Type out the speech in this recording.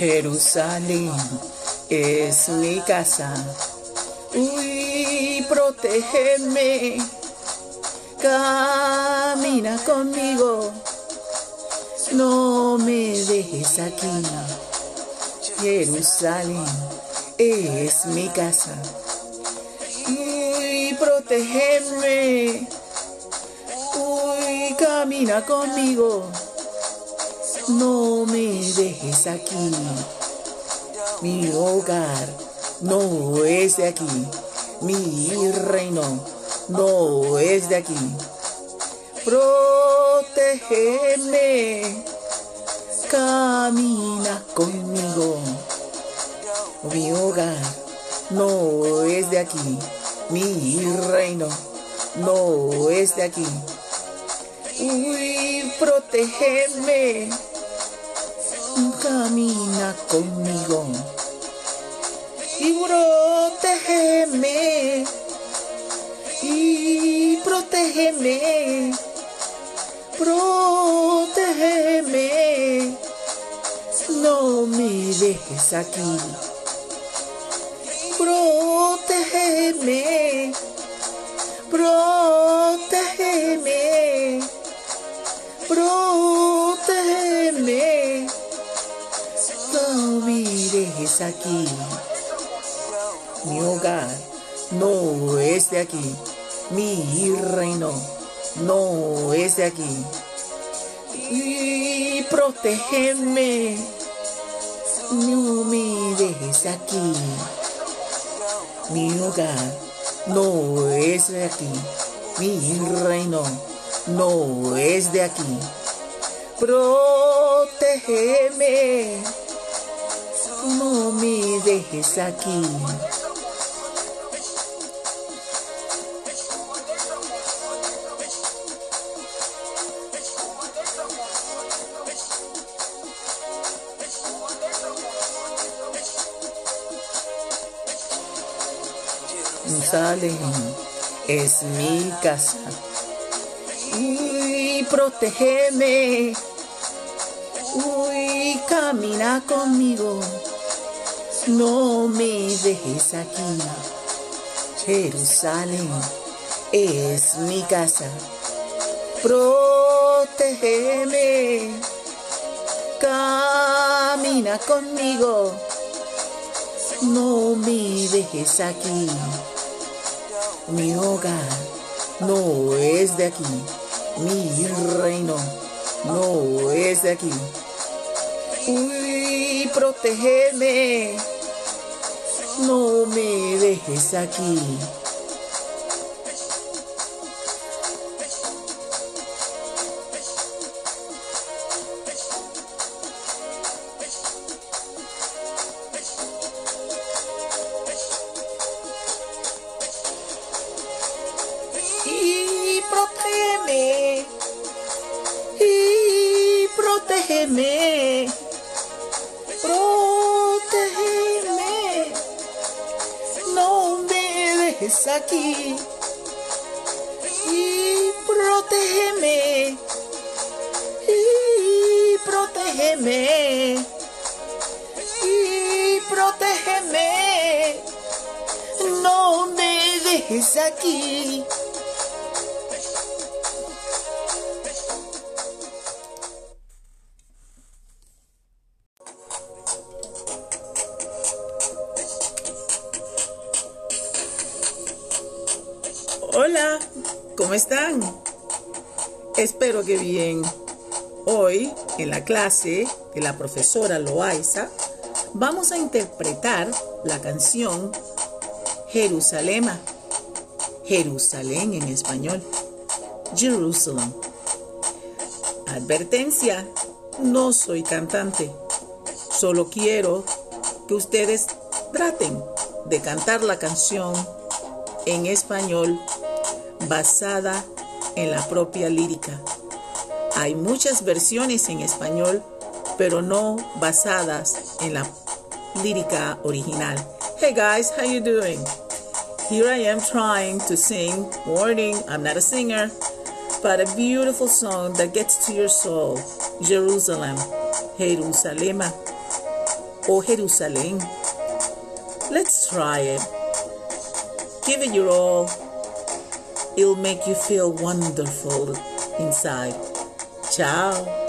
Jerusalén es mi casa. Uy, protégeme, camina conmigo, no me dejes aquí. Jerusalén es mi casa. Uy, protégeme, uy, camina conmigo, no me dejes aquí. Mi hogar no es de aquí. Mi reino no es de aquí. Protégeme. Camina conmigo. Mi hogar no es de aquí. Mi reino no es de aquí. Uy, protégeme camina conmigo. Y protégeme y protégeme. Protégeme. No me dejes aquí. Protégeme. Protégeme. Protégeme dejes aquí. Mi hogar no es de aquí. Mi reino no es de aquí. Y protégeme. No me dejes aquí. Mi hogar no es de aquí. Mi reino no es de aquí. Protégeme no me dejes aquí. Jerusalén es mi casa. Uy, protégeme. Uy, camina conmigo. No me dejes aquí. Jerusalén es mi casa. Protégeme. Camina conmigo. No me dejes aquí. Mi hogar no es de aquí. Mi reino no es de aquí. Uy, protégeme. No me dejes aquí. Y protégeme. Dejes aquí. Y protégeme. Y protégeme. Y protégeme. No me dejes aquí. Hola, ¿cómo están? Espero que bien. Hoy, en la clase de la profesora Loaiza, vamos a interpretar la canción Jerusalema. Jerusalén en español. Jerusalem. Advertencia, no soy cantante. Solo quiero que ustedes traten de cantar la canción en español basada en la propia lírica. Hay muchas versiones en español, pero no basadas en la lírica original. Hey guys, how you doing? Here I am trying to sing. Warning, I'm not a singer, but a beautiful song that gets to your soul. Jerusalem, Jerusalema. o Jerusalén. Let's try it. Give it your all. It'll make you feel wonderful inside. Ciao.